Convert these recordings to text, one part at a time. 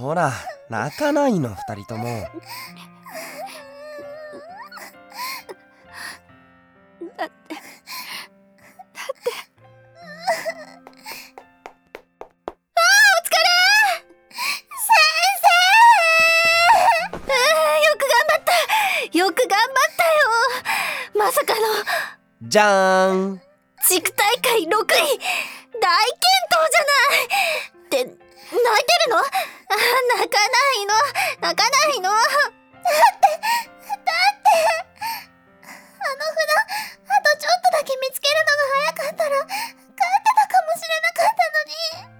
ほら泣かないの二人とも。だってよく頑張った。よまさかの。じゃーん。地区大会6位。大健闘じゃない。って泣いてるの？あ泣かないの？泣かないの？だってだってあの札あとちょっとだけ見つけるのが早かったら勝ってたかもしれなかったのに。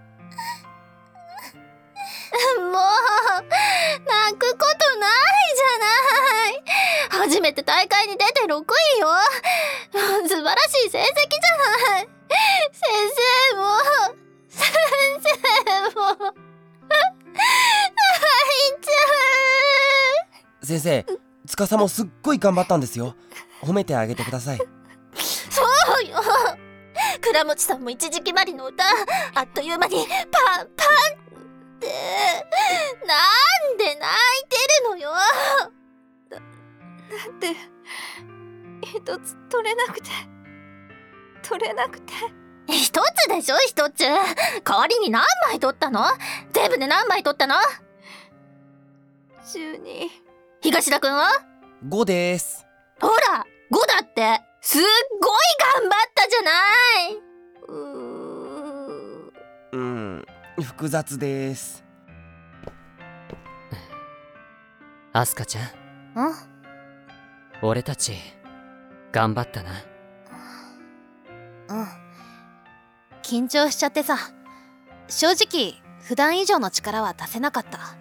もう泣くことないじゃない。初めて大会に出て6位よ。先生司もすっごい頑張ったんですよ。褒めてあげてください。うそうよ。倉持さんも一時期まりの歌あっという間にパンパンって。なんで泣いてるのよ。だだって一つ取れなくて。取れなくて。一つでしょ一つ。代わりに何枚取ったの？全部で何枚取ったの？12東田くんは？5です。ほら5だって。すっごい頑張ったじゃない。うーうん複雑です。アスカちゃん。ん？俺たち頑張ったな。うん。緊張しちゃってさ。正直普段以上の力は出せなかった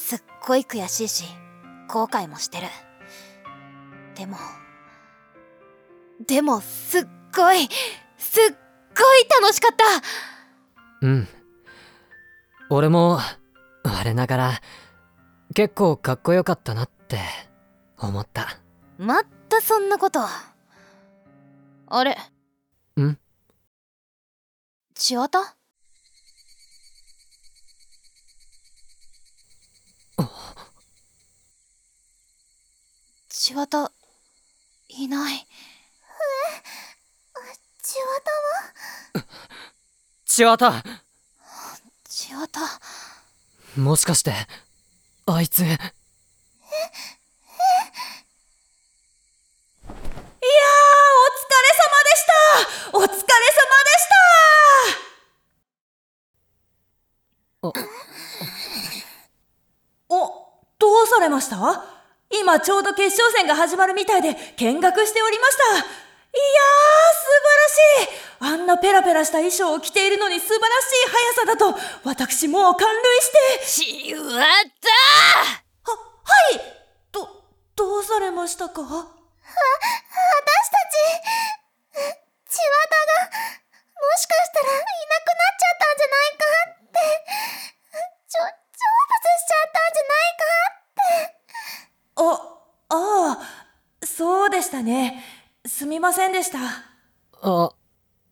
すっごい悔しいし後悔もしてる。でもでもすっごいすっごい楽しかった。うん。俺も我ながら結構かっこよかったなって思った。またそんなこと。あれ？ん？千綿千綿いない。千綿は千綿千綿もしかしてあいつ？お疲れ様でした。あ。お、どうされました？今ちょうど決勝戦が始まるみたいで見学しておりました。いやー、素晴らしいあんなペラペラした衣装を着ているのに素晴らしい速さだと、私もう感類して。千綿は、はいど、どうされましたか？私たち千綿がもしかしたらいなくなっちゃったんじゃないかってちょ成仏しちゃったんじゃないかってあ、ああ、そうでしたね。すみませんでした。あ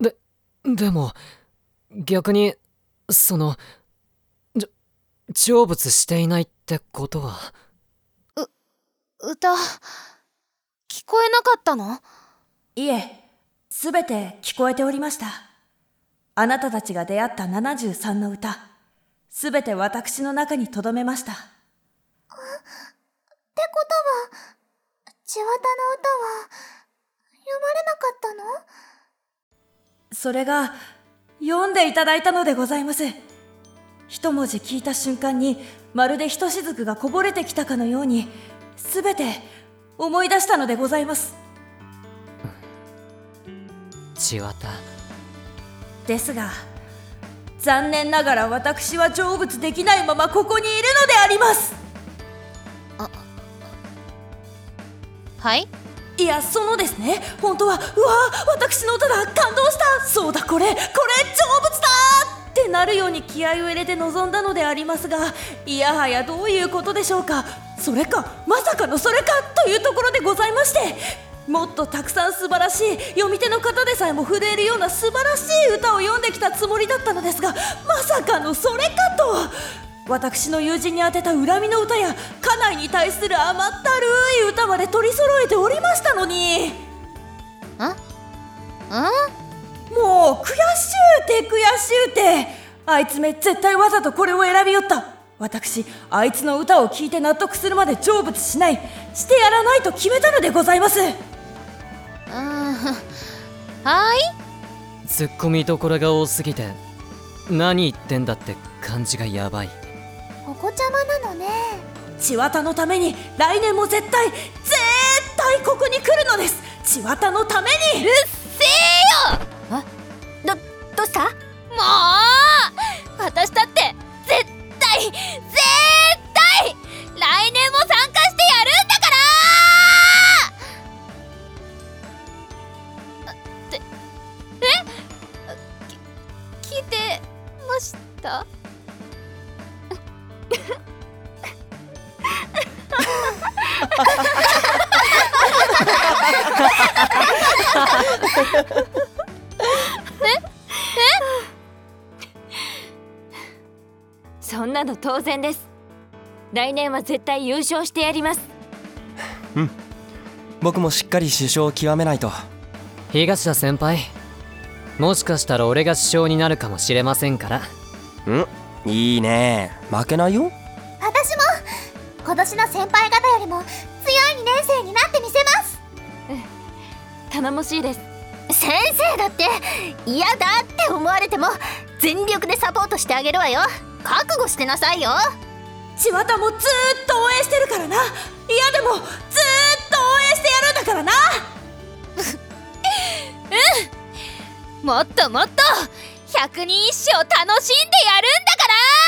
ででも逆にそのじ成仏していないってことは歌聞こえなかったの？いえ、すべて聞こえておりました。あなたたちが出会った73の歌、すべて私の中に留めました。ことは千綿の歌は読まれなかったの？それが、読んでいただいたのでございます。一文字聞いた瞬間に、まるでひとしずくがこぼれてきたかのように、すべて思い出したのでございます。千綿ですが、残念ながら私は成仏できないままここにいるのでありますはい？いやそのですね。本当はうわ私の歌だ感動した。そうだこれこれ成仏だってなるように気合を入れて臨んだのでありますがいやはやどういうことでしょうか。それかまさかのそれかというところでございましてもっとたくさん素晴らしい読み手の方でさえも震えるような素晴らしい歌を読んできたつもりだったのですがまさかのそれかと！私の友人に宛てた恨みの歌や家内に対する甘ったるい歌まで取り揃えておりましたのに。もう悔しゅうて悔しゅうてあいつめ絶対わざとこれを選びよった。私あいつの歌を聴いて納得するまで成仏しない。してやらないと決めたのでございます。うーんはい？ツッコミどころが多すぎて何言ってんだって感じがやばいお子ちゃまなのね。千綿のために来年も絶対絶対ここに来るのです。千綿のために。どどうした？もう！私だって絶対絶対来年も参加してやるんだから！ってえ？き聞いてました？そんなの当然です来年は絶対優勝してやりますうん僕もしっかり首相を極めないと東田先輩もしかしたら俺が首相になるかもしれませんからんいいね。負けないよ。私も。今年の先輩方よりも強い2年生になってみせます。頼もしいです。先生だって嫌だって思われても全力でサポートしてあげるわよ。覚悟してなさいよ。千綿もずーっと応援してるからな。嫌でもずーっと応援してやるんだからな。もっともっと百人一首楽しんでやるんだから。